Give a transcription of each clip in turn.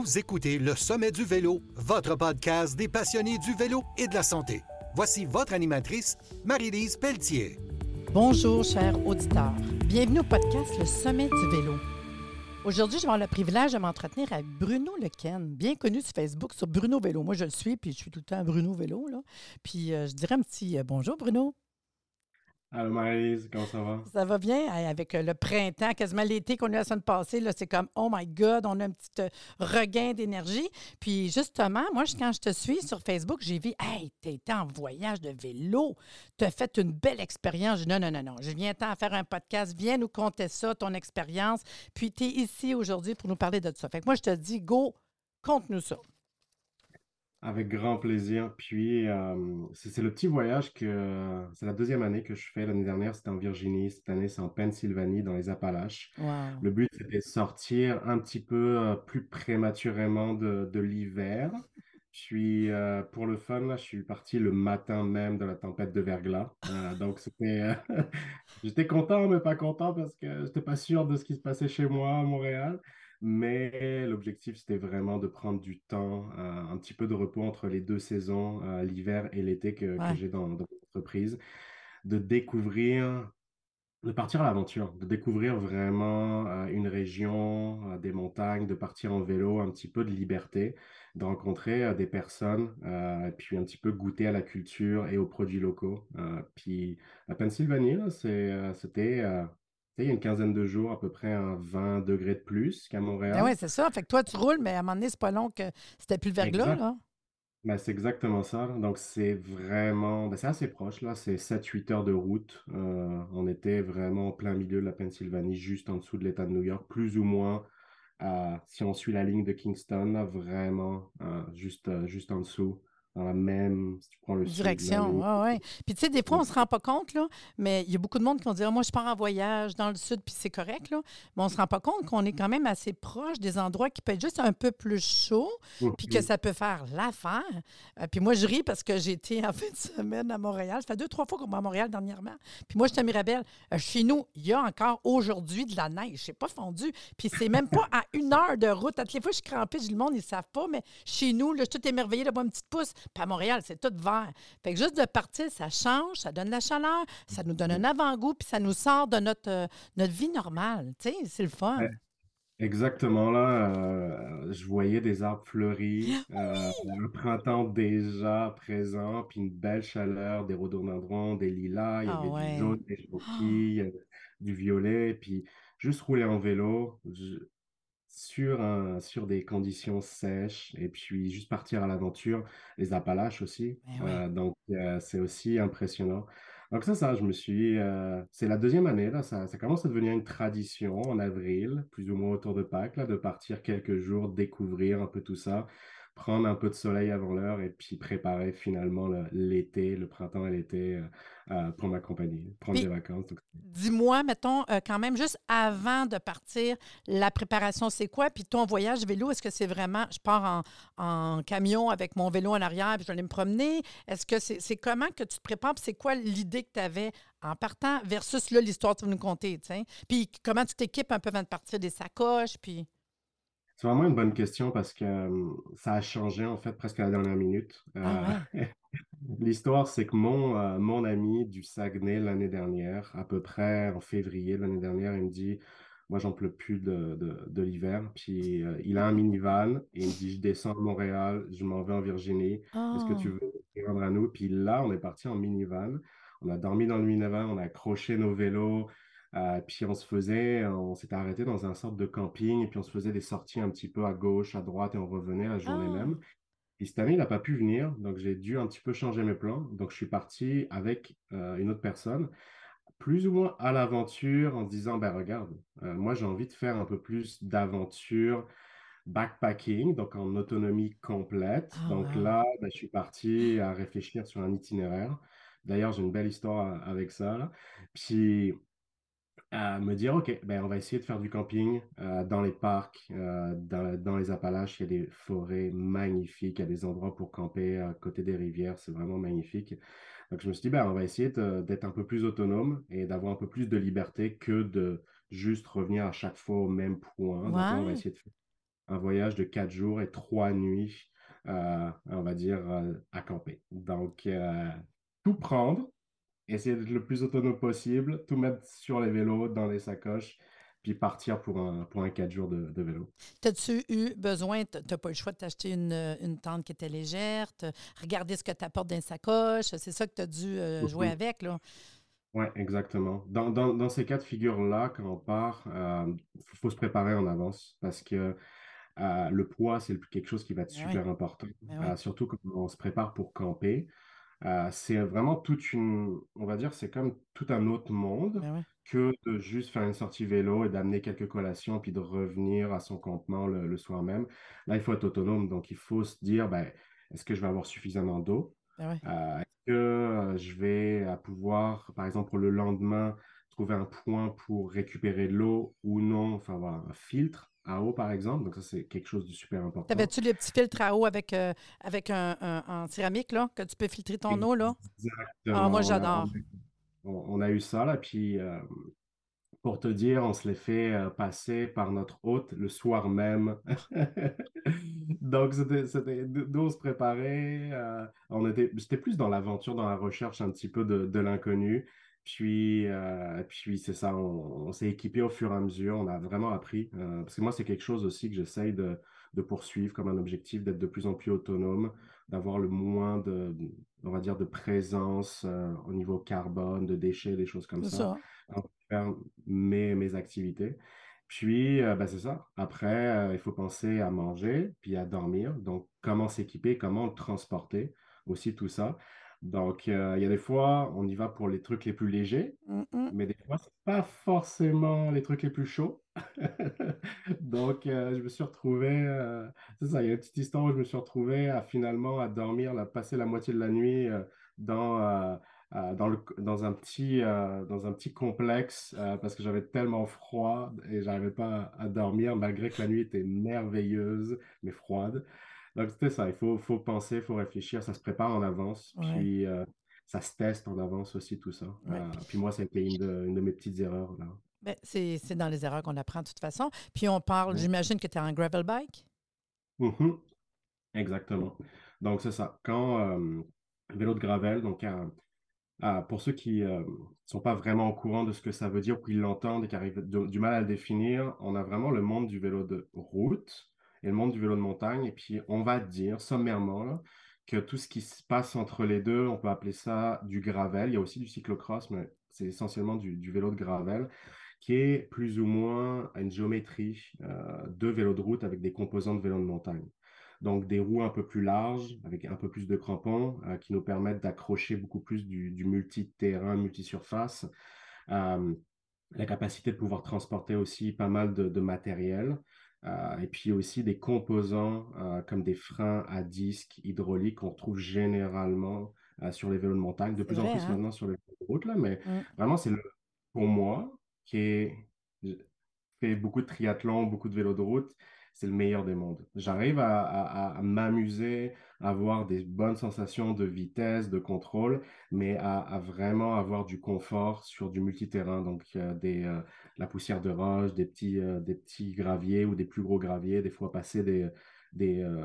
Vous écoutez Le Sommet du Vélo, votre podcast des passionnés du vélo et de la santé. Voici votre animatrice, Marie-Lise Pelletier. Bonjour, chers auditeurs. Bienvenue au podcast Le Sommet du Vélo. Aujourd'hui, je vais avoir le privilège de m'entretenir avec Bruno Lequen, bien connu sur Facebook, sur Bruno Vélo. Moi, je le suis, puis je suis tout le temps Bruno Vélo. Là. Puis euh, je dirais un petit euh, bonjour, Bruno. Allô comment ça va? Ça va bien? Avec euh, le printemps, quasiment l'été qu'on a eu la semaine passée. C'est comme, oh my God, on a un petit euh, regain d'énergie. Puis justement, moi, quand je te suis sur Facebook, j'ai vu, hey, t'es en voyage de vélo. Tu as fait une belle expérience. non, non, non, non. Je viens à faire un podcast. Viens nous conter ça, ton expérience. Puis tu es ici aujourd'hui pour nous parler de ça. Fait que moi, je te dis, go, conte-nous ça. Avec grand plaisir. Puis, euh, c'est le petit voyage que c'est la deuxième année que je fais. L'année dernière, c'était en Virginie. Cette année, c'est en Pennsylvanie, dans les Appalaches. Le but, c'était de sortir un petit peu euh, plus prématurément de, de l'hiver. Puis, euh, pour le fun, là, je suis parti le matin même de la tempête de verglas. donc, c'était, j'étais content, mais pas content parce que je n'étais pas sûr de ce qui se passait chez moi à Montréal. Mais l'objectif, c'était vraiment de prendre du temps, euh, un petit peu de repos entre les deux saisons, euh, l'hiver et l'été que, j'ai dans, l'entreprise, de découvrir, de partir à l'aventure, de découvrir vraiment euh, une région, des montagnes, de partir en vélo, un petit peu de liberté, de rencontrer des personnes, puis un petit peu goûter à la culture et aux produits locaux. puis la Pennsylvanie, c'était il y a une quinzaine de jours, à peu près un 20 degrés de plus qu'à Montréal. Ben oui, c'est ça. Fait que toi, tu roules, mais à un moment donné, c'est pas long que c'était plus le verglas, là. Ben, c'est exactement ça. Donc, c'est vraiment, ben, c'est assez proche, là. C'est 7-8 heures de route. Euh, on était vraiment en plein milieu de la Pennsylvanie, juste en dessous de l'État de New York, plus ou moins, si on suit la ligne de Kingston, vraiment, euh, juste, euh, juste en dessous dans la même, si tu prends le direction. Oui. Puis tu sais, des fois, on ne se rend pas compte, là, mais il y a beaucoup de monde qui vont dire Moi, je pars en voyage dans le sud, puis c'est correct, là. Mais on ne se rend pas compte qu'on est quand même assez proche des endroits qui peuvent être juste un peu plus chauds, puis que ça peut faire l'affaire. Euh, puis moi, je ris parce que j'ai été en fin de semaine à Montréal. Ça fait deux, trois fois qu'on va à Montréal dernièrement. Puis moi, je suis à Mirabel. Euh, chez nous, il y a encore aujourd'hui de la neige. C'est pas fondu. Puis c'est même pas à une heure de route. À toutes les fois, je suis crampée, je le monde, ils ne savent pas, mais chez nous, là, je suis tout émerveillée d'avoir une petite pousse. Puis à Montréal, c'est tout vert. Fait que juste de partir, ça change, ça donne la chaleur, ça nous donne un avant-goût, puis ça nous sort de notre, euh, notre vie normale. Tu sais, c'est le fun. Exactement, là, euh, je voyais des arbres fleuris, euh, un printemps déjà présent, puis une belle chaleur, des rhododendrons, des lilas, il y ah avait du jaune, des choquilles, du violet, puis juste rouler en vélo, sur, un, sur des conditions sèches et puis juste partir à l'aventure, les Appalaches aussi. Euh, donc, euh, c'est aussi impressionnant. Donc, ça, ça, je me suis. Euh, c'est la deuxième année, là, ça, ça commence à devenir une tradition en avril, plus ou moins autour de Pâques, là, de partir quelques jours, découvrir un peu tout ça prendre un peu de soleil avant l'heure et puis préparer finalement l'été, le, printemps et l'été euh, euh, pour ma compagnie, prendre des vacances. Dis-moi, mettons, euh, quand même, juste avant de partir, la préparation, c'est quoi? Puis ton voyage vélo, est-ce que c'est vraiment, je pars en, camion avec mon vélo en arrière puis je vais aller me promener? Est-ce que c'est comment que tu te prépares? c'est quoi l'idée que tu avais en partant versus là, l'histoire que tu vas nous conter? Puis comment tu t'équipes un peu avant de partir des sacoches? Puis... C'est vraiment une bonne question parce que euh, ça a changé en fait presque à la dernière minute. Ah euh, l'histoire, c'est que mon, euh, mon ami du Saguenay l'année dernière, à peu près en février l'année dernière, il me dit Moi, j'en peux plus de, de, l'hiver. Puis il a un minivan et il me dit Je descends de Montréal, je m'en vais en Virginie. Est-ce que tu oh. veux rendre à nous Puis là, on est parti en minivan. On a dormi dans le minivan, on a accroché nos vélos. Euh, puis on se faisait, on s'était arrêté dans un sorte de camping et puis on se faisait des sorties un petit peu à gauche, à droite et on revenait la journée même. Ah! Puis cette année, il n'a pas pu venir, donc j'ai dû un petit peu changer mes plans. Donc je suis parti avec euh, une autre personne, plus ou moins à l'aventure, en se disant, ben regarde, euh, moi j'ai envie de faire un peu plus d'aventure backpacking, donc en autonomie complète. Ah, donc là, ben, je suis parti à réfléchir sur un itinéraire. D'ailleurs, j'ai une belle histoire avec ça. Puis à me dire, OK, ben, on va essayer de faire du camping euh, dans les parcs, euh, dans, les Appalaches. Il y a des forêts magnifiques, il y a des endroits pour camper à côté des rivières. C'est vraiment magnifique. Donc, je me suis dit, ben, on va essayer d'être un peu plus autonome et d'avoir un peu plus de liberté que de juste revenir à chaque fois au même point. Donc, on va essayer de faire un voyage de quatre jours et trois nuits, on va dire, à camper. Donc, tout prendre, essayer d'être le plus autonome possible, tout mettre sur les vélos, dans les sacoches, puis partir pour un, pour un 4 jours de, vélo. T'as-tu eu besoin, tu n'as pas eu le choix de t'acheter une, une, tente qui était légère, regarder ce que tu apportes dans les sacoches, c'est ça que tu as dû euh, jouer avec, là? Oui, exactement. Dans, dans, dans, ces cas de figure-là, quand on part, il euh, faut, se préparer en avance parce que euh, le poids, c'est quelque chose qui va être ben super important, ben surtout quand on se prépare pour camper. Euh, c'est vraiment toute une, on va dire, c'est comme tout un autre monde ben que de juste faire une sortie vélo et d'amener quelques collations puis de revenir à son campement le, soir même. Là, il faut être autonome, donc il faut se dire, ben, est-ce que je vais avoir suffisamment d'eau? Euh, est-ce que euh, je vais pouvoir, par exemple, pour le lendemain, trouver un point pour récupérer l'eau ou non, enfin avoir un filtre à eau, par exemple. Donc, ça, c'est quelque chose de super important. T'avais-tu les petits filtres à eau avec, euh, avec un, en céramique, là, que tu peux filtrer ton eau, là? Exactement. Ah, moi, j'adore. On, a eu ça, là, puis euh, pour te dire, on se les fait euh, passer par notre hôte le soir même. Donc, c'était d'où se préparer. on était, c'était plus dans l'aventure, dans la recherche un petit peu de, de l'inconnu. Puis, euh, puis c'est ça, on, s'est équipé au fur et à mesure, on a vraiment appris. Euh, parce que moi, c'est quelque chose aussi que j'essaye de, de, poursuivre comme un objectif, d'être de plus en plus autonome, d'avoir le moins de, on va dire, de présence euh, au niveau carbone, de déchets, des choses comme ça, pour faire mes, mes activités. Puis, ben, c'est ça. Après, il faut penser à manger, puis à dormir. Donc, comment s'équiper, comment le transporter, aussi tout ça. Donc, euh, il y a des fois, on y va pour les trucs les plus légers, mais des fois, c'est pas forcément les trucs les plus chauds. Donc, euh, je me suis retrouvé, euh, c'est ça, il y a une petite histoire où je me suis retrouvé à finalement à dormir, à passer la moitié de la nuit dans, dans, le, dans, un petit, dans un petit complexe parce que j'avais tellement froid et j'arrivais pas à dormir malgré que la nuit était merveilleuse mais froide. Donc, c'était ça. Il faut, faut penser, il faut réfléchir. Ça se prépare en avance. Puis, euh, ça se teste en avance aussi, tout ça. Euh, puis moi, ça a été une de, mes petites erreurs. Là. Ben, c'est, dans les erreurs qu'on apprend de toute façon. Puis, on parle, j'imagine que tu es en gravel bike? Mm-hmm. Exactement. Donc, c'est ça. Quand euh, vélo de gravel, donc pour ceux qui ne sont pas vraiment au courant de ce que ça veut dire ou qui l'entendent et qui arrivent du mal à le définir, on a vraiment le monde du vélo de route et le monde du vélo de montagne. Et puis, on va dire sommairement que tout ce qui se passe entre les deux, on peut appeler ça du gravel. Il y a aussi du cyclocross, mais c'est essentiellement du, vélo de gravel, qui est plus ou moins une géométrie euh, de vélo de route avec des composants de vélo de montagne. Donc, des roues un peu plus larges, avec un peu plus de crampons, euh, qui nous permettent d'accrocher beaucoup plus du, du multi-terrain, multi-surface. Euh, la capacité de pouvoir transporter aussi pas mal de matériel. Euh, et puis aussi des composants euh, comme des freins à disque hydrauliques qu'on retrouve généralement euh, sur les vélos de montagne, de plus en plus hein? maintenant sur les vélos de route, là, mais mmh. vraiment, c'est le, pour moi, qui est, fait beaucoup de triathlon, beaucoup de vélos de route, c'est le meilleur des mondes. J'arrive à, m'amuser, à avoir des bonnes sensations de vitesse, de contrôle, mais à, vraiment avoir du confort sur du multiterrain, donc des, euh, la poussière de roche, des petits, euh, des petits graviers ou des plus gros graviers, des fois passer des, des, euh,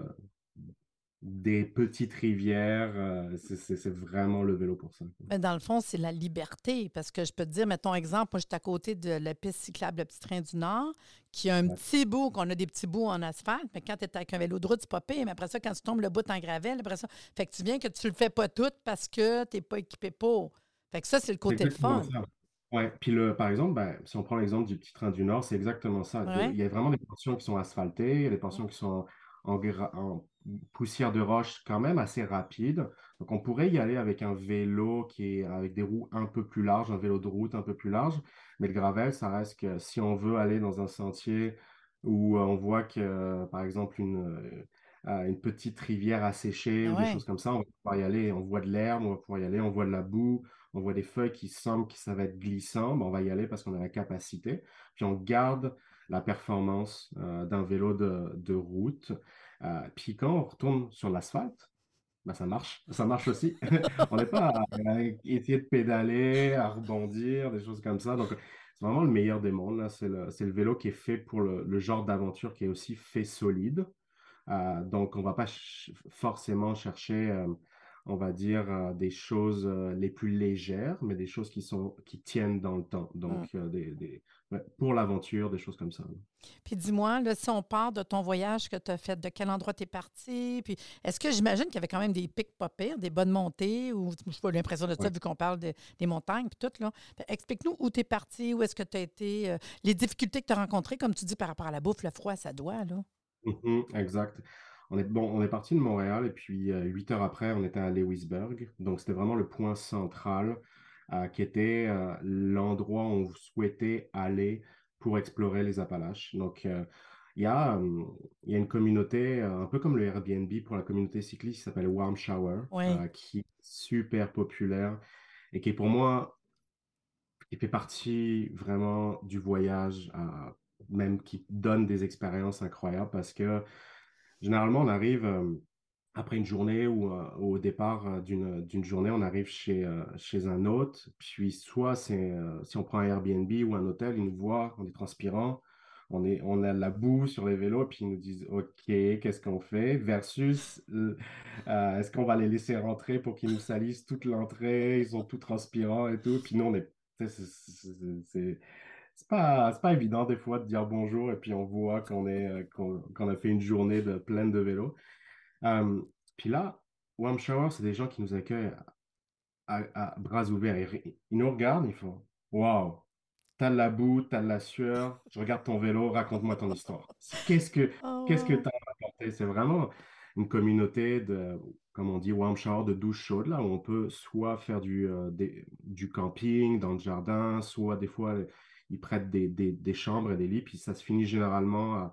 des petites rivières. Euh, c'est vraiment le vélo pour ça. Mais dans le fond, c'est la liberté. Parce que je peux te dire, mettons exemple, moi, j'étais à côté de la piste cyclable Le Petit Train du Nord, qui a un petit bout, qu'on a des petits bouts en asphalte, mais quand tu es avec un vélo de route, c'est pas pire. Mais après ça, quand tu tombes le bout en gravel, après ça, fait que tu viens que tu le fais pas tout parce que tu n'es pas équipé pour. Fait que ça, c'est le côté le fun. Oui, puis le, par exemple, ben, si on prend l'exemple du Petit Train du Nord, c'est exactement ça. Il y a vraiment des portions qui sont asphaltées, il y a des portions qui sont en, en poussière de roche quand même assez rapide. Donc on pourrait y aller avec un vélo qui est avec des roues un peu plus larges, un vélo de route un peu plus large. Mais le gravel, ça reste que si on veut aller dans un sentier où euh, on voit que, par exemple, une, euh, une petite rivière asséchée ou des choses comme ça, on va pouvoir y aller. On voit de l'herbe, on va pouvoir y aller, on voit de la boue, on voit des feuilles qui semblent que ça va être glissant. on va y aller parce qu'on a la capacité. Puis on garde la performance euh, d'un vélo de, de route. Euh, puis quand on retourne sur l'asphalte, ben, ça marche, ça marche aussi. on n'est pas à, essayer de pédaler, à rebondir, des choses comme ça. Donc, c'est vraiment le meilleur des mondes. C'est le, le, vélo qui est fait pour le, genre d'aventure qui est aussi fait solide. Euh, donc, on ne va pas forcément chercher, on va dire, euh, des choses les plus légères, mais des choses qui, sont, qui tiennent dans le temps. Donc, mmh. des, pour l'aventure, des choses comme ça. Puis dis-moi, si on part de ton voyage que tu as fait, de quel endroit tu es parti, puis est-ce que j'imagine qu'il y avait quand même des pics pas pires, des bonnes montées, ou je pas l'impression de ça vu qu'on parle des montagnes, puis tout, là. Explique-nous où tu es parti, où est-ce que tu as été, les difficultés que tu as rencontrées, comme tu dis, par rapport à la bouffe, le froid, ça doit, là. Mmh exact. On est, bon, on est parti de Montréal et puis euh, huit heures après, on était à Lewisburg. Donc, c'était vraiment le point central euh, qui était euh, l'endroit où on souhaitait aller pour explorer les Appalaches. Donc, il y a, il y a une communauté, un peu comme le Airbnb pour la communauté cycliste, qui s'appelle Warm Shower, qui est super populaire et qui est pour moi, qui fait partie vraiment du voyage même qui donne des expériences incroyables parce que généralement, on arrive euh, après une journée ou euh, au départ euh, d'une journée, on arrive chez, chez un hôte. Puis soit c'est si on prend un Airbnb ou un hôtel, ils nous voient, on est transpirant, on, est, on a la boue sur les vélos, puis ils nous disent OK, qu'est-ce qu'on fait? Versus est-ce qu'on va les laisser rentrer pour qu'ils nous salissent toute l'entrée? Ils sont tout transpirants et tout. Puis nous, on est. C'est pas, pas évident des fois de dire bonjour et puis on voit qu'on est euh, qu'on a fait une journée de, pleine de vélos. Euh, puis là, Warm Shower, c'est des gens qui nous accueillent à, bras ouverts. Ils, nous regardent, ils font Waouh, t'as de la boue, t'as de la sueur, je regarde ton vélo, raconte-moi ton histoire. Qu'est-ce que oh. qu'est-ce que t'as raconté? C'est vraiment une communauté de, comme on dit, warm shower, de douche chaude, là, où on peut soit faire du, euh, du camping dans le jardin, soit des fois ils prêtent des, chambres et des lits, puis ça se finit généralement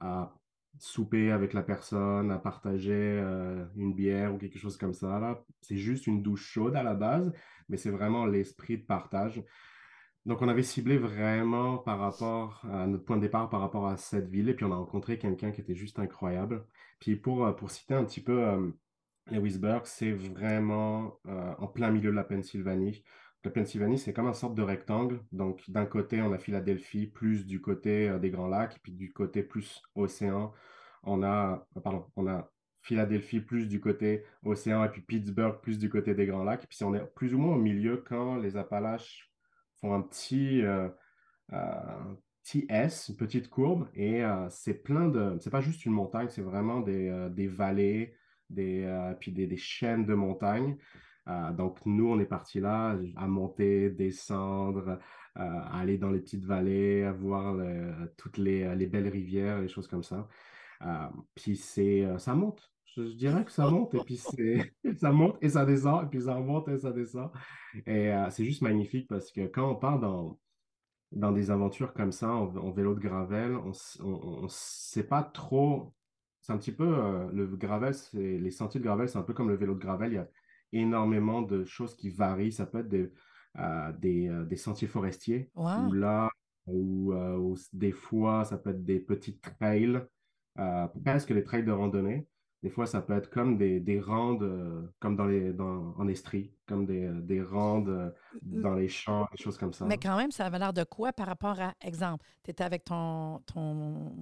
à, souper avec la personne, à partager euh, une bière ou quelque chose comme ça. Là. C'est juste une douche chaude à la base, mais c'est vraiment l'esprit de partage. Donc, on avait ciblé vraiment par rapport à notre point de départ, par rapport à cette ville, et puis on a rencontré quelqu'un qui était juste incroyable. Puis pour, euh, pour citer un petit peu euh, Lewisburg, c'est vraiment en plein milieu de la Pennsylvanie. La Pennsylvanie, c'est comme une sorte de rectangle. Donc, d'un côté, on a Philadelphie, plus du côté euh, des Grands Lacs, puis du côté plus océan, on a, euh, pardon, on a Philadelphie plus du côté océan, et puis Pittsburgh plus du côté des Grands Lacs. Puis on est plus ou moins au milieu quand les Appalaches font un petit, euh, petit S, une petite courbe, et c'est plein de, c'est pas juste une montagne, c'est vraiment des, des vallées, des, puis des, des chaînes de montagnes. Euh, donc, nous, on est parti là à monter, descendre, euh, aller dans les petites vallées, à voir toutes les, les, belles rivières, les choses comme ça. Euh, puis c'est, ça monte. Je, dirais que ça monte et puis c'est, ça monte et ça descend et puis ça monte et ça descend. Et c'est juste magnifique parce que quand on part dans, dans des aventures comme ça, en, vélo de gravel, on ne sait pas trop. C'est un petit peu le gravel, c'est, les sentiers de gravel, c'est un peu comme le vélo de gravel. Il y a, énormément de choses qui varient. Ça peut être des, euh, euh, des, sentiers forestiers, ou là, ou euh, des fois, ça peut être des petits trails, presque les trails de randonnée. Des fois, ça peut être comme des, des randes, comme dans les, dans, en Estrie, comme des, des randes dans les champs, des choses comme ça. Mais quand même, ça avait l'air de quoi par rapport à, exemple, tu étais avec ton, ton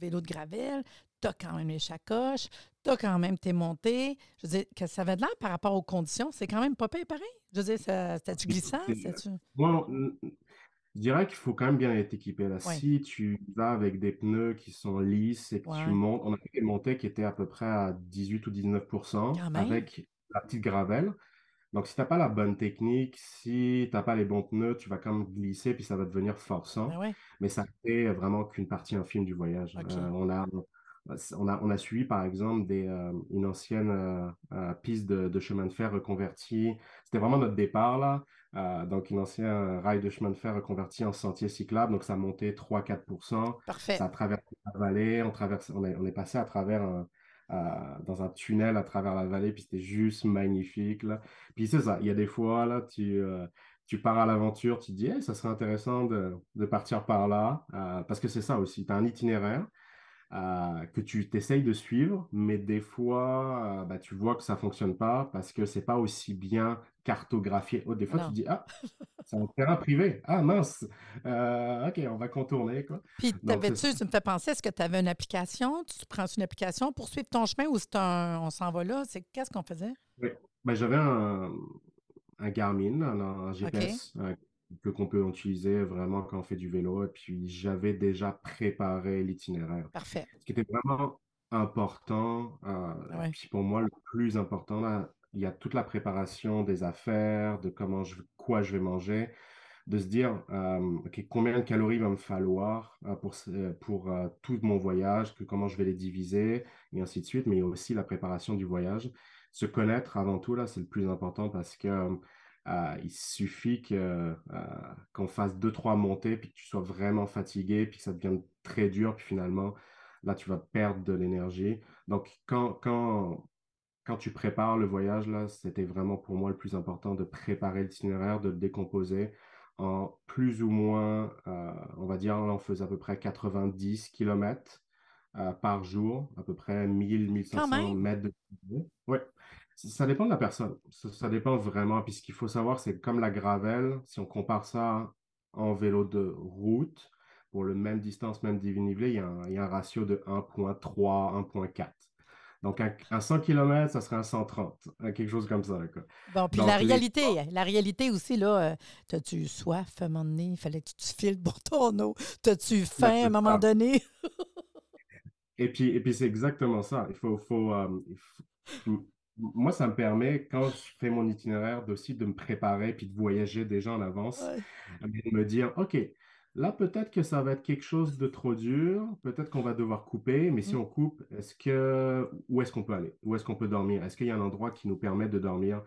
vélo de gravel, tu as quand même les chacoches, tu as quand même tes montées. Je veux dire, que ça avait de l'air par rapport aux conditions. C'est quand même pas pareil. Je veux dire, c'était-tu glissant? Moi, je dirais qu'il faut quand même bien être équipé. Là. Si tu vas avec des pneus qui sont lisses et que tu montes, on a fait des montées qui étaient à peu près à 18 ou 19% avec la petite gravelle. Donc, si tu n'as pas la bonne technique, si tu n'as pas les bons pneus, tu vas quand même glisser puis ça va devenir forçant. Ben Mais ça fait vraiment qu'une partie infime du voyage. Euh, on a on a, on a suivi par exemple des, euh, une ancienne euh, euh, piste de, chemin de fer reconvertie. C'était vraiment notre départ là. donc, une ancienne rail de chemin de fer reconverti en sentier cyclable. Donc, ça montait 3-4% Parfait. Ça a traversé la vallée. On, traverse, on, est, on est passé à travers dans un tunnel à travers la vallée. Puis, c'était juste magnifique. Là. Puis, c'est ça. Il y a des fois, là, tu, tu pars à l'aventure. Tu te dis, ça serait intéressant de, de, partir par là. parce que c'est ça aussi. Tu as un itinéraire. Que tu t'essayes de suivre, mais des fois, bah, tu vois que ça fonctionne pas parce que c'est pas aussi bien cartographié. Oh, des fois, tu dis, ah, c'est un terrain privé. Ah, mince. OK, on va contourner. Quoi. Puis, t'avais-tu, tu me fais penser, est-ce que tu avais une application? Tu prends une application pour suivre ton chemin ou c'est un, on s'en va là? C'est qu'est-ce qu'on faisait? Oui. Ben, j'avais un, un Garmin, un, GPS que qu'on peut utiliser vraiment quand on fait du vélo. Et puis, j'avais déjà préparé l'itinéraire. Parfait. Ce qui était vraiment important, euh, puis pour moi, le plus important, là, il y a toute la préparation des affaires, de comment je, quoi je vais manger, de se dire euh, combien de calories va me falloir euh, pour, pour tout mon voyage, que comment je vais les diviser, et ainsi de suite, mais aussi la préparation du voyage. Se connaître avant tout, là, c'est le plus important parce que euh, il suffit que, euh, qu'on fasse deux, trois montées, puis que tu sois vraiment fatigué, puis que ça devienne très dur, puis finalement, là, tu vas perdre de l'énergie. Donc, quand, quand, quand tu prépares le voyage, là, c'était vraiment pour moi le plus important de préparer l'itinéraire, de le décomposer en plus ou moins, euh, on va dire, là, on faisait à peu près 90 km par jour, à peu près 1000-1500 mètres de Oui. Ça dépend de la personne. Ça, dépend vraiment. Puis ce qu'il faut savoir, c'est comme la gravelle, si on compare ça en vélo de route, pour le même distance, même dénivelé, il y a un, il y a un ratio de 1.3, 1.4. Donc, un, 100 km, ça serait un 130, quelque chose comme ça. Bon, puis la réalité, la réalité aussi, là, euh, as-tu soif à un moment donné? Il fallait que tu te files pour ton eau. As-tu ben, faim à un moment donné? et puis, et puis c'est exactement ça. Il faut, faut, euh, il faut moi, ça me permet, quand je fais mon itinéraire, aussi de me préparer puis de voyager déjà en avance, de me dire, OK, là, peut-être que ça va être quelque chose de trop dur, peut-être qu'on va devoir couper, mais si mmh. on coupe, est-ce que, où est-ce qu'on peut aller? Où est-ce qu'on peut dormir? Est-ce qu'il y a un endroit qui nous permet de dormir?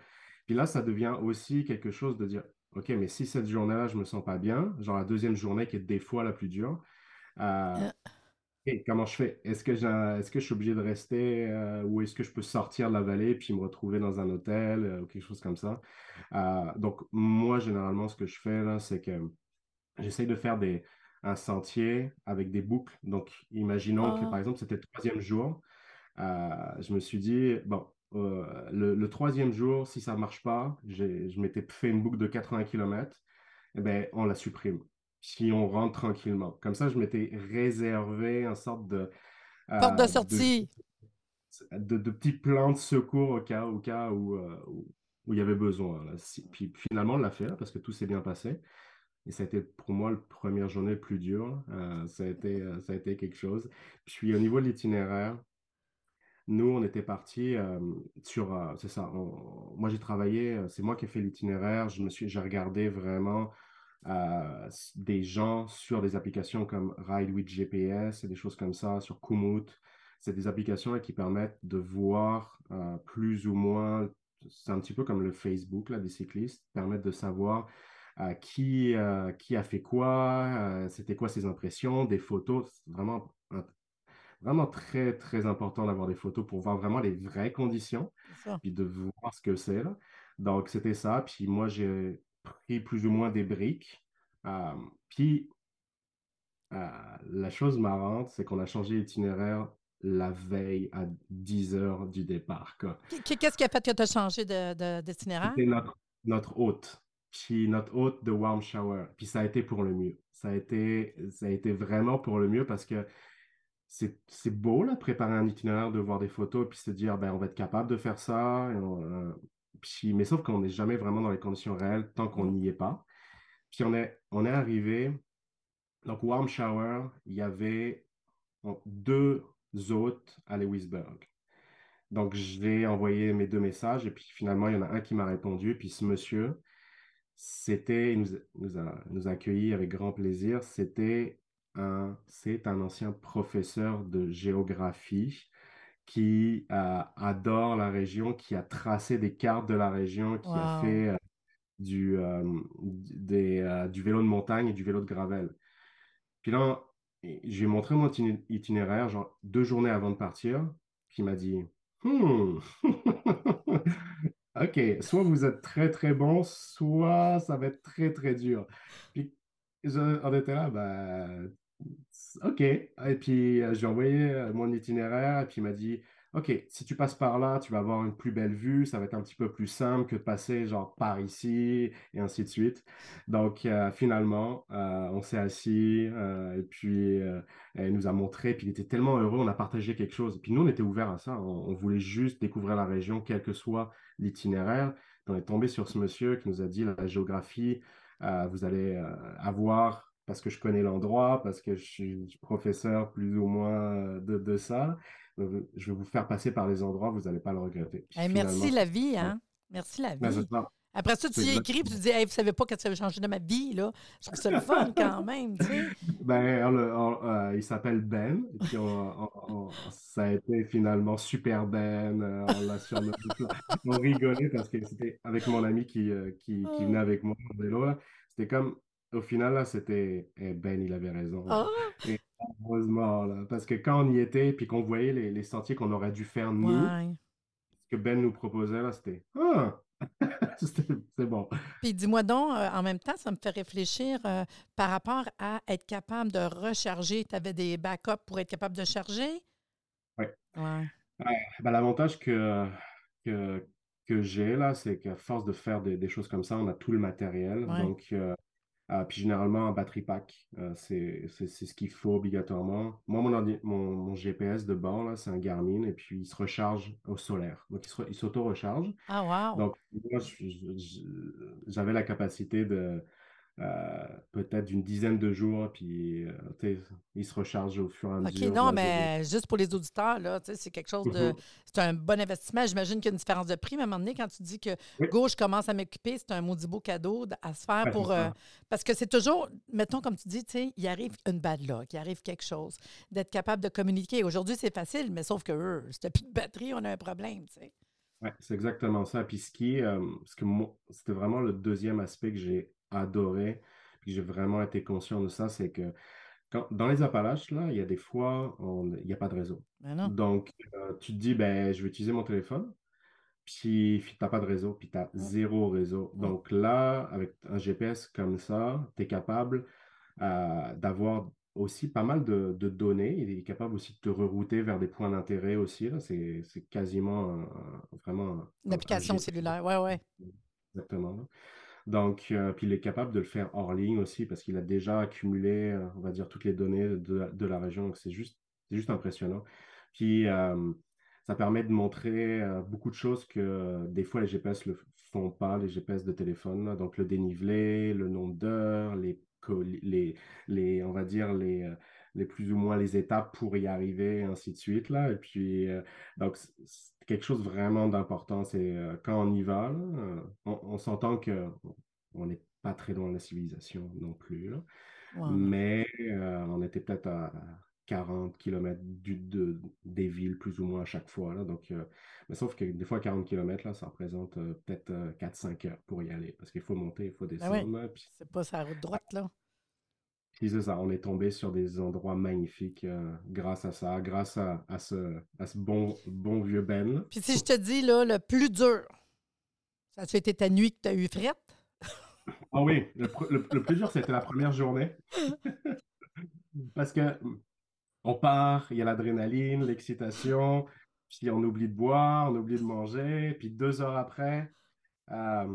Puis là, ça devient aussi quelque chose de dire, OK, mais si cette journée-là, je me sens pas bien, genre la deuxième journée qui est des fois la plus dure, euh, comment je fais? Est-ce que, est-ce que je suis obligé de rester euh, ou est-ce que je peux sortir de la vallée puis me retrouver dans un hôtel euh, ou quelque chose comme ça? Euh, donc, moi, généralement, ce que je fais là, c'est que j'essaye de faire des, un sentier avec des boucles. Donc, imaginons que, par ah. exemple, c'était le troisième jour. je me suis dit, bon, le, troisième jour, si ça ne marche pas, je m'étais fait une boucle de 80 km, eh ben, on la supprime si on rentre tranquillement. Comme ça, je m'étais réservé une sorte de... Euh, Porte de sortie. De, de, petits plans de secours au cas, au cas où, euh, où, il y avait besoin. Puis finalement, on l'a fait parce que tout s'est bien passé. Et ça a été pour moi la première journée plus dure. Euh, ça, a été, ça a été quelque chose. Puis au niveau de l'itinéraire, nous, on était partis sur... c'est ça. moi, j'ai travaillé, c'est moi qui ai fait l'itinéraire. Je me suis, j'ai regardé vraiment des gens sur des applications comme Ride with GPS et des choses comme ça, sur Komoot. C'est des applications qui permettent de voir euh, plus ou moins, c'est un petit peu comme le Facebook là, des cyclistes, permettent de savoir euh, qui, euh, qui a fait quoi, c'était quoi ses impressions, des photos. C'est vraiment, vraiment très, très important d'avoir des photos pour voir vraiment les vraies conditions, puis de voir ce que c'est. Donc, c'était ça. Puis moi, j'ai pris plus ou moins des briques. Euh, puis, euh, la chose marrante, c'est qu'on a changé l'itinéraire la veille à 10 heures du départ. Qu'est-ce qui a fait que tu as changé d'itinéraire? C'était notre, notre hôte. Puis notre hôte de Warm Shower. Puis ça a été pour le mieux. Ça a été, ça a été vraiment pour le mieux parce que c'est beau, là, préparer un itinéraire, de voir des photos, puis se dire, ben, on va être capable de faire ça. Euh, mais sauf qu'on n'est jamais vraiment dans les conditions réelles tant qu'on n'y est pas. Puis on est, on est arrivé, donc Warm Shower, il y avait deux hôtes à Lewisburg. Donc j'ai envoyé mes deux messages et puis finalement il y en a un qui m'a répondu. Puis ce monsieur, c'était, il nous, nous, a, nous a accueillis avec grand plaisir. C'était un, c'est un ancien professeur de géographie qui euh, adore la région, qui a tracé des cartes de la région, qui a fait euh, du, euh, des, du vélo de montagne et du vélo de gravel. Puis là, j'ai montré mon itinéraire, genre deux journées avant de partir, puis il m'a dit hmm. Ok, soit vous êtes très très bon, soit ça va être très très dur. Puis on était là, bah, OK. Et puis, j'ai envoyé mon itinéraire, et puis il m'a dit, OK, si tu passes par là, tu vas avoir une plus belle vue, ça va être un petit peu plus simple que de passer genre par ici et ainsi de suite. Donc euh, finalement, euh, on s'est assis euh, et puis elle nous a montré, puis il était tellement heureux, on a partagé quelque chose. Puis nous, on était ouverts à ça, on, voulait juste découvrir la région, quel que soit l'itinéraire. On est tombé sur ce monsieur qui nous a dit la géographie, vous allez avoir parce que je connais l'endroit, parce que je suis professeur plus ou moins de, de ça je vais vous faire passer par les endroits, vous n'allez pas le regretter. merci la vie, hein? Merci la ben, vie. Après ça, tu y écris et tu dis hey, Vous savez pas quand ça va changer de ma vie, là. Je trouve ça le fun quand même, tu sais. Ben, euh, il s'appelle Ben. Et puis ça a été finalement super Ben. Euh, on l'a On rigolait parce que c'était avec mon ami qui, euh, qui, qui, venait avec moi en vélo. C'était comme au final, là, c'était eh, Ben, il avait raison. Ah! heureusement, là, parce que quand on y était, puis qu'on voyait les, sentiers qu'on aurait dû faire nous, ce que Ben nous proposait, là, c'était Ah! c'est bon. Puis dis-moi donc, euh, en même temps, ça me fait réfléchir euh, par rapport à être capable de recharger. Tu avais des backups pour être capable de charger? Oui. Ouais. Ben, L'avantage que, que, que j'ai là, c'est qu'à force de faire des, choses comme ça, on a tout le matériel. Donc, euh, ah, puis généralement, un batterie pack, euh, c'est ce qu'il faut obligatoirement. Moi, mon, mon, GPS de bord, c'est un Garmin et puis il se recharge au solaire. Donc, il s'auto-recharge. Ah, wow! Donc, moi, j'avais la capacité de, euh, peut-être d'une dizaine de jours, puis euh, il se recharge au fur et à mesure. OK, non, mais juste pour les auditeurs, là, c'est quelque chose de. Mhm. C'est un bon investissement. J'imagine qu'il y a une différence de prix, mais à un moment donné, quand tu dis que gauche commence à m'occuper, c'est un maudit beau cadeau à se faire pour. Euh, parce que c'est toujours, mettons, comme tu dis, il arrive une bad luck, il arrive quelque chose, d'être capable de communiquer. Aujourd'hui, c'est facile, mais sauf que eux, si plus de batterie, on a un problème, tu sais. Oui, c'est exactement ça. Puis ce qui ce que c'était vraiment le deuxième aspect que j'ai adoré, puis j'ai vraiment été conscient de ça, c'est que quand, dans les Appalaches, là, il y a des fois, il n'y a pas de réseau. Ben Donc, euh, tu te dis, ben, je vais utiliser mon téléphone, puis tu n'as pas de réseau, puis tu as zéro réseau. Donc là, avec un GPS comme ça, tu es capable euh, d'avoir aussi pas mal de, données. Il est capable aussi de te rerouter vers des points d'intérêt aussi. C'est quasiment vraiment... Une application cellulaire, ouais, ouais. Exactement. Donc, euh, puis il est capable de le faire hors ligne aussi parce qu'il a déjà accumulé, euh, on va dire, toutes les données de, la région. Donc, c'est juste, juste impressionnant. Puis, euh, ça permet de montrer beaucoup de choses que des fois les GPS ne le font pas, les GPS de téléphone. Donc, le dénivelé, le nombre d'heures, les, les, les, on va dire, les, les plus ou moins les étapes pour y arriver, ainsi de suite. Là. Et puis, donc, quelque chose vraiment d'important. C'est quand on y va, on, s'entend qu'on n'est pas très loin de la civilisation non plus. Mais on était peut-être à 40 km du, de, des villes, plus ou moins à chaque fois. Là. Donc, mais sauf que des fois, 40 km, là, ça représente peut-être 4-5 heures pour y aller. Parce qu'il faut monter, il faut descendre. C'est pas sa route droite, là. Puis c'est ça, on est tombé sur des endroits magnifiques euh, grâce à ça, grâce à, ce, ce bon, bon vieux Ben. Puis si je te dis, là, le plus dur, ça a été ta nuit que tu as eu frette? Ah oui, le, plus dur, c'était la première journée. Parce que on part, il y a l'adrénaline, l'excitation, puis on oublie de boire, on oublie de manger, puis deux heures après, euh,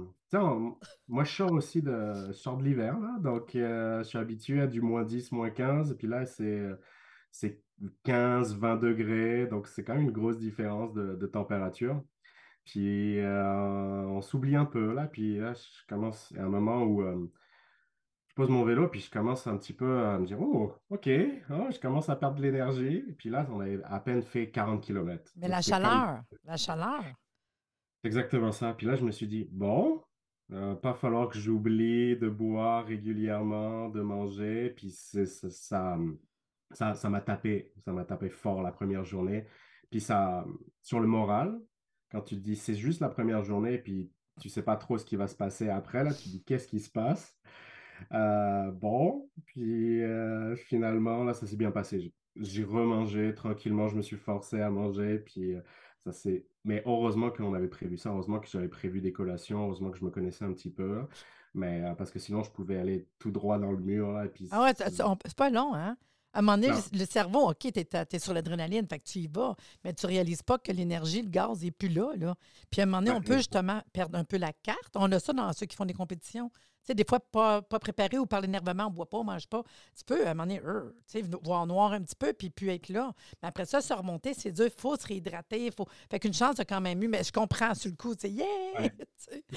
moi, je sors aussi de, de l'hiver, donc euh, je suis habitué à du moins 10, moins 15, et puis là, c'est, c'est 15, 20 degrés, donc c'est quand même une grosse différence de, température. Puis euh, on s'oublie un peu, là, puis là, je commence, à un moment où euh, je pose mon vélo, puis je commence un petit peu à me dire, oh, OK, oh, je commence à perdre de l'énergie, et puis là, on a à peine fait 40 km. Mais la chaleur, la chaleur. Exactement ça. Puis là, je me suis dit, bon, euh, pas falloir que j'oublie de boire régulièrement, de manger. Puis ça, ça, ça m'a tapé, ça m'a tapé fort la première journée. Puis ça, sur le moral, quand tu te dis c'est juste la première journée, puis tu sais pas trop ce qui va se passer après, là, tu te dis qu'est-ce qui se passe? Euh, bon, puis euh, finalement, là, ça s'est bien passé. J'ai remangé tranquillement, je me suis forcé à manger, puis ça c'est. Mais heureusement qu'on avait prévu ça, heureusement que j'avais prévu des collations, heureusement que je me connaissais un petit peu. Mais euh, parce que sinon, je pouvais aller tout droit dans le mur. Là, et puis, ah ouais, c'est pas long, hein? À un moment donné, Non. le, cerveau, OK, tu es, sur l'adrénaline, fait que tu y vas, mais tu réalises pas que l'énergie, le gaz n'est plus là, là. Puis à un moment donné, on peut justement perdre un peu la carte. On a ça dans ceux qui font des compétitions. Tu sais, des fois, pas, pas préparé ou par l'énervement, on ne boit pas, on ne mange pas. Tu peux, à un moment donné, euh, tu sais, voir noir un petit peu, puis puis être là. Mais après ça, se remonter, c'est dur. Il faut se réhydrater. Faut... Fait qu'une chance a quand même eu, mais je comprends sur le coup, tu sais, yeah! Ouais.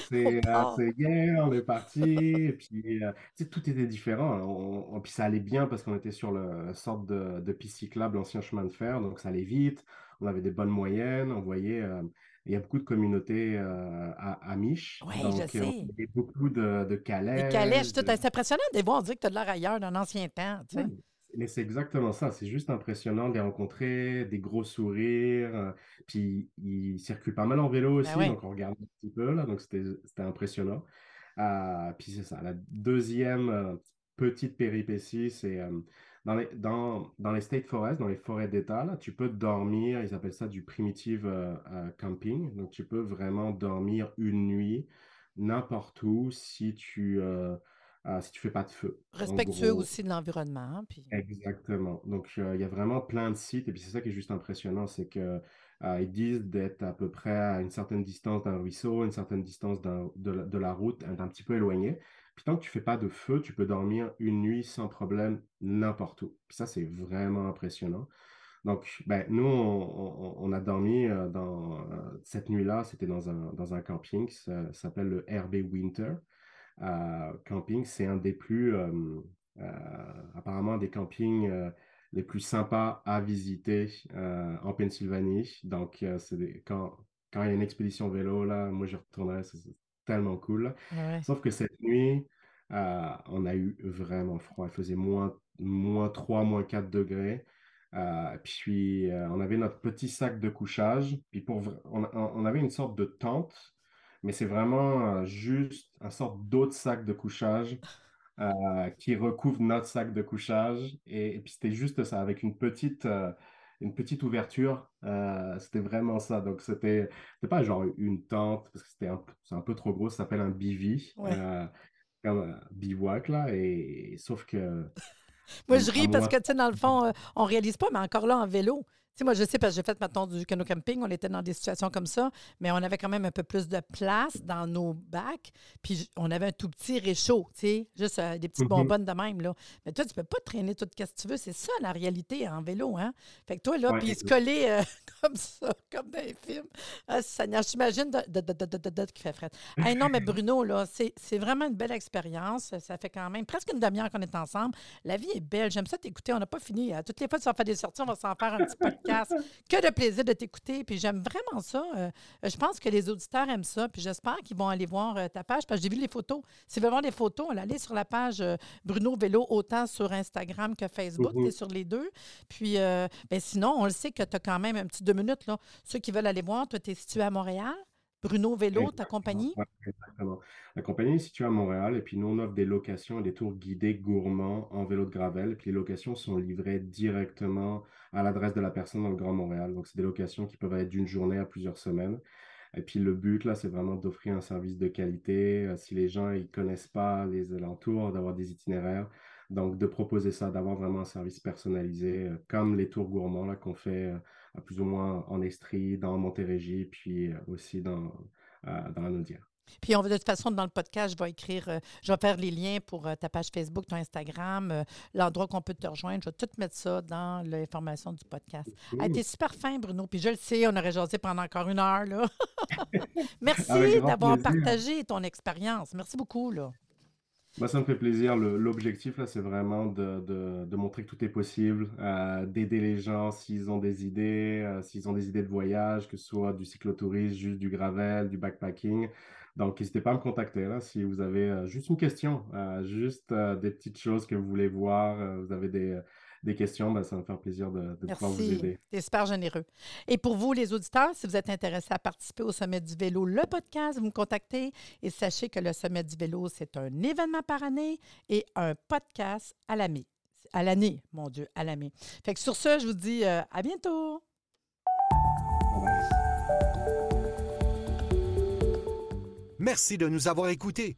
C'est euh, c'est yeah, on est parti. et puis, euh, tu sais, tout était différent. hein. On, on- puis ça allait bien parce qu'on était sur le, la sorte de, de piste cyclable, l'ancien chemin de fer. Donc ça allait vite. On avait des bonnes moyennes. On voyait, euh, il y a beaucoup de communautés euh, à, à Mich. Ouais, je donc, euh, sais. on voyait beaucoup de, de calèches. Les calèches, tout. de- C'est impressionnant de voir. On dirait que tu as de l'air ailleurs d'un ancien temps, tu sais. Oui, mais c'est exactement ça. C'est juste impressionnant de les rencontrer, des gros sourires. euh, puis ils circulent pas mal en vélo aussi, Ben ouais. donc on regarde un petit peu là. Donc c'était impressionnant. Euh, puis c'est ça. La deuxième petite péripétie, c'est euh, dans les, dans, dans les state forests, dans les forêts d'État, là, tu peux dormir, ils appellent ça du primitive euh, euh, camping. Donc tu peux vraiment dormir une nuit n'importe où si tu euh, euh, si tu fais pas de feu. Respectueux gros. aussi de l'environnement. Puis... Exactement. Donc, euh, il y a vraiment plein de sites. Et puis, c'est ça qui est juste impressionnant, c'est que euh, ils disent d'être à peu près à une certaine distance d'un ruisseau, une certaine distance d'un- de, la, de la route, un, un petit peu éloigné. Puis, tant que tu fais pas de feu, tu peux dormir une nuit sans problème n'importe où. Puis ça, c'est vraiment impressionnant. Donc, ben, nous, on, a dormi euh, dans euh, cette nuit-là, c'était dans un, dans un camping, ça, s'appelle le RB Winter euh, camping. C'est un des plus, apparemment, des campings les plus sympas à visiter en Pennsylvanie. Donc, des- quand, quand il y a une expédition vélo, là, moi, je c'est tellement cool. Ouais. Sauf que cette nuit, euh, on a eu vraiment froid. Il faisait moins, moins 3, moins 4 degrés. Euh, puis, euh, on avait notre petit sac de couchage. Puis, pour, on, on avait une sorte de tente, mais c'est vraiment juste un sorte d'autre sac de couchage euh, qui recouvre notre sac de couchage. Et, et puis, c'était juste ça, avec une petite, euh, une petite ouverture. Euh, c'était vraiment ça. Donc, c'était c'était pas genre une tente, parce que c'était un, c'est un peu trop gros. Ça s'appelle un bivy, Ouais. euh, comme un bivouac, là. Et, sauf que. Moi, je ris parce moi- que, tu sais, dans le fond, euh, on réalise pas, mais encore là, en vélo. Sais, moi, je sais parce que j'ai fait, maintenant du canot camping, on était dans des situations comme ça, mais on avait quand même un peu plus de place dans nos bacs, puis on avait un tout petit réchaud, tu sais, juste euh, des petites Mhm. bonbonnes de même, là. Mais toi, tu peux pas traîner tout ce que tu veux, c'est ça, la réalité en vélo, hein? Fait que toi, là, puis se coller euh, comme ça, comme dans les films, ah, Seigneur, je t'imagine de, de, de, de, qui fait fret. Hey, non, mais Bruno, là, c'est vraiment une belle expérience. Ça fait quand même presque une demi-heure qu'on est ensemble. La vie est belle. J'aime ça t'écouter. On n'a pas fini. Euh, Toutes les fois que tu vas faire des sorties, on va s'en faire un petit podcast. Que de plaisir de t'écouter. Puis j'aime vraiment ça. Euh, je pense que les auditeurs aiment ça. Puis j'espère qu'ils vont aller voir euh, ta page. Parce que j'ai vu les photos. S'ils veulent voir les photos, aller sur la page euh, Bruno Vélo, autant sur Instagram que Facebook. Tu es sur les deux. Puis euh, ben, sinon, on le sait que tu as quand même un petit deux minutes. Là. Ceux qui veulent aller voir, toi, tu es situé à Montréal? Bruno Vélo, ta compagnie? Exactement. La compagnie est située à Montréal et puis nous, on offre des locations et des tours guidés gourmands en vélo de gravel. Puis les locations sont livrées directement à l'adresse de la personne dans le Grand Montréal. Donc, c'est des locations qui peuvent être d'une journée à plusieurs semaines. Et puis le but, là, c'est vraiment d'offrir un service de qualité. Euh, si les gens ne connaissent pas les alentours, d'avoir des itinéraires. Donc, de proposer ça, d'avoir vraiment un service personnalisé, euh, comme les tours gourmands là, qu'on fait euh, plus ou moins en Estrie, dans Montérégie, puis euh, aussi dans, euh, dans la Naudière. Puis on va de toute façon, dans le podcast, je vais écrire, euh, je vais faire les liens pour ta page Facebook, ton Instagram, l'endroit qu'on peut te rejoindre. Je vais tout mettre ça dans l'information du podcast. Hey, T'es super fin, Bruno. Puis je le sais, on aurait jasé pendant encore une heure. Là. Merci d'avoir partagé ton expérience. Merci beaucoup. Là. Moi, ça me fait plaisir. L'objectif, là, c'est vraiment de, de- de montrer que tout est possible, euh, d'aider les gens s'ils ont des idées, euh, s'ils ont des idées de voyage, que ce soit du cyclotourisme, juste du gravel, du backpacking. Donc, n'hésitez pas à me contacter là, si vous avez euh, juste une question, euh, juste euh, des petites choses que vous voulez voir, euh, vous avez des, des questions, ben, ça va me faire plaisir de, de pouvoir vous aider. Es super généreux. Et pour vous, les auditeurs, si vous êtes intéressés à participer au Sommet du vélo, le podcast, vous me contactez et sachez que le Sommet du vélo, c'est un événement par année et un podcast à l'année. À l'année, mon Dieu, à l'année. Fait que sur ce, je vous dis euh, à bientôt. Merci de nous avoir écoutés.